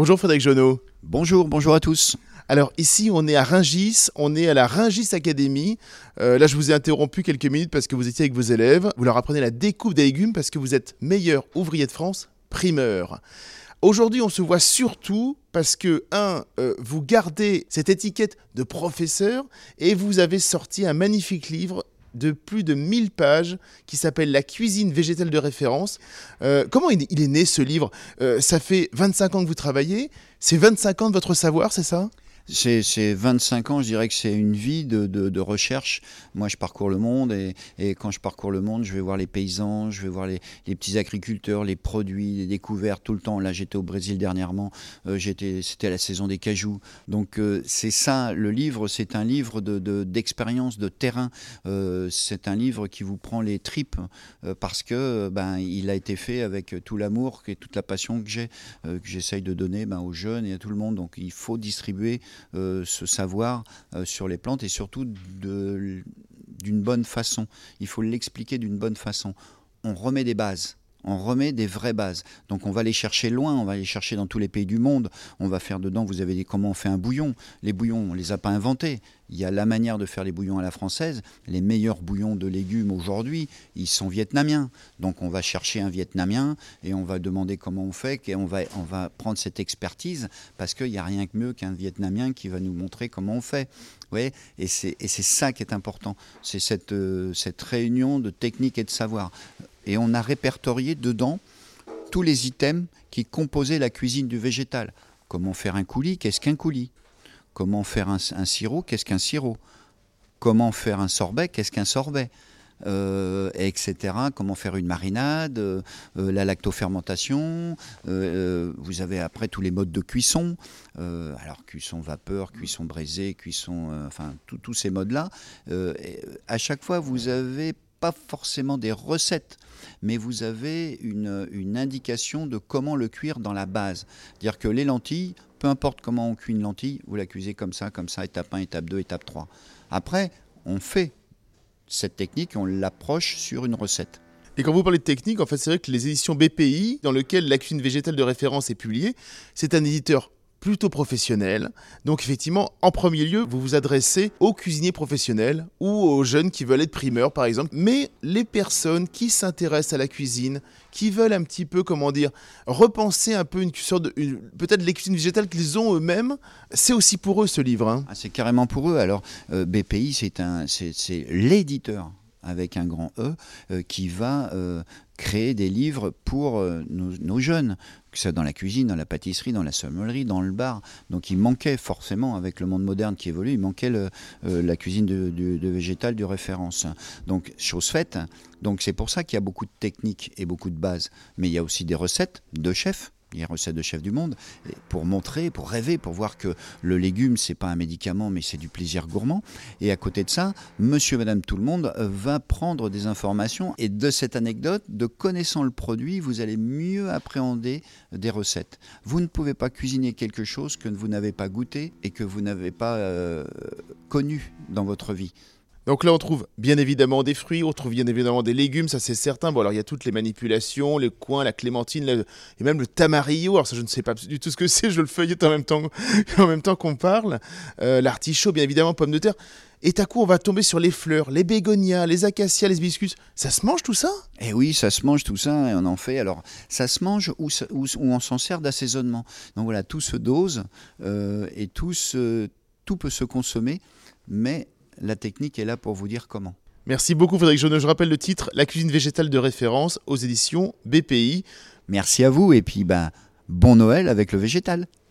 Bonjour Frédéric Jonot. Bonjour, bonjour à tous. Alors ici, on est à Ringis, on est à la Ringis Academy. Euh, là, je vous ai interrompu quelques minutes parce que vous étiez avec vos élèves. Vous leur apprenez la découpe des légumes parce que vous êtes meilleur ouvrier de France, primeur. Aujourd'hui, on se voit surtout parce que, un, euh, vous gardez cette étiquette de professeur et vous avez sorti un magnifique livre de plus de 1000 pages qui s'appelle La cuisine végétale de référence. Euh, comment il est, né ce livre? Euh, Ça fait 25 ans que vous travaillez, c'est 25 ans de votre savoir, c'est ça? C'est 25 ans, je dirais que c'est une vie de, recherche. Moi, je parcours le monde et, quand je parcours le monde, je vais voir les paysans, je vais voir les, petits agriculteurs, les produits, les découvertes tout le temps. Là, j'étais au Brésil dernièrement, euh, c'était la saison des cajous. Donc, euh, c'est ça, le livre, c'est un livre d'expérience, de, terrain. Euh, c'est un livre qui vous prend les tripes parce que ben, il a été fait avec tout l'amour et toute la passion que j'ai, que j'essaye de donner ben, aux jeunes et à tout le monde. Donc, il faut distribuer euh, ce savoir euh, sur les plantes et surtout d'une bonne façon. Il faut l'expliquer d'une bonne façon. On remet des bases on remet des vraies bases. Donc on va les chercher loin, on va les chercher dans tous les pays du monde. On va faire dedans, vous avez dit comment on fait un bouillon. Les bouillons, on ne les a pas inventés. Il y a la manière de faire les bouillons à la française. Les meilleurs bouillons de légumes aujourd'hui, ils sont vietnamiens. Donc on va chercher un vietnamien et on va demander comment on fait et on va, on va prendre cette expertise parce qu'il n'y a rien que mieux qu'un vietnamien qui va nous montrer comment on fait. Ouais, et c'est ça qui est important. C'est cette, euh, cette réunion de technique et de savoir et on a répertorié dedans tous les items qui composaient la cuisine du végétal. Comment faire un coulis Qu'est-ce qu'un coulis? Comment faire un, sirop Qu'est-ce qu'un sirop? Comment faire un sorbet Qu'est-ce qu'un sorbet? Euh, etc. Comment faire une marinade, euh, la lactofermentation. Euh, vous avez après tous les modes de cuisson. alors cuisson vapeur, cuisson braisée, cuisson, enfin tous ces modes-là. à chaque fois, vous avez pas forcément des recettes, mais vous avez une, indication de comment le cuire dans la base. Dire que les lentilles, peu importe comment on cuit une lentille, vous la cuisez comme ça, comme ça, étape 1, étape 2, étape 3. Après, on fait cette technique on l'approche sur une recette. Et quand vous parlez de technique, en fait, c'est vrai que les éditions BPI, dans lesquelles la cuisine végétale de référence est publiée, c'est un éditeur plutôt professionnel. Donc effectivement, en premier lieu, vous vous adressez aux cuisiniers professionnels ou aux jeunes qui veulent être primeurs par exemple, mais les personnes qui s'intéressent à la cuisine, qui veulent un petit peu, comment dire, repenser un peu une sorte de, peut-être les cuisines végétales qu'ils ont eux-mêmes, c'est aussi pour eux ce livre. Hein. Ah, c'est carrément pour eux. Alors euh, BPI, c'est un, c'est l'éditeur avec un grand E, euh, qui va euh, créer des livres pour euh, nos, jeunes, que ce soit dans la cuisine, dans la pâtisserie, dans la sommellerie, dans le bar. Donc il manquait forcément, avec le monde moderne qui évolue, il manquait la cuisine de, de, végétal de référence. Donc chose faite. Donc c'est pour ça qu'il y a beaucoup de techniques et beaucoup de bases. Mais il y a aussi des recettes de chefs les recettes de chef du monde, pour montrer, pour rêver, pour voir que le légume, c'est pas un médicament, mais c'est du plaisir gourmand. Et à côté de ça, monsieur, madame, tout le monde va prendre des informations. Et de cette anecdote, de connaissant le produit, vous allez mieux appréhender des recettes. Vous ne pouvez pas cuisiner quelque chose que vous n'avez pas goûté et que vous n'avez pas euh, connu dans votre vie. Donc là, on trouve bien évidemment des fruits, on trouve bien évidemment des légumes, ça c'est certain. Bon, alors il y a toutes les manipulations, les coins, la clémentine, et même le tamarillo. Alors ça, je ne sais pas du tout ce que c'est, je le feuillette en même temps, temps qu'on parle. Euh, l'artichaut, bien évidemment, pomme de terre. Et à coup, on va tomber sur les fleurs, les bégonias, les acacias, les hibiscus? Ça se mange tout ça? Eh oui, ça se mange tout ça et on en fait. Alors, ça se mange ou, on s'en sert d'assaisonnement. Donc voilà, tout se dose euh, et tout peut se consommer, mais la technique est là pour vous dire comment. Merci beaucoup Frédéric Joneux. Je rappelle le titre La cuisine végétale de référence aux éditions BPI. Merci à vous et puis ben, bon Noël avec le végétal.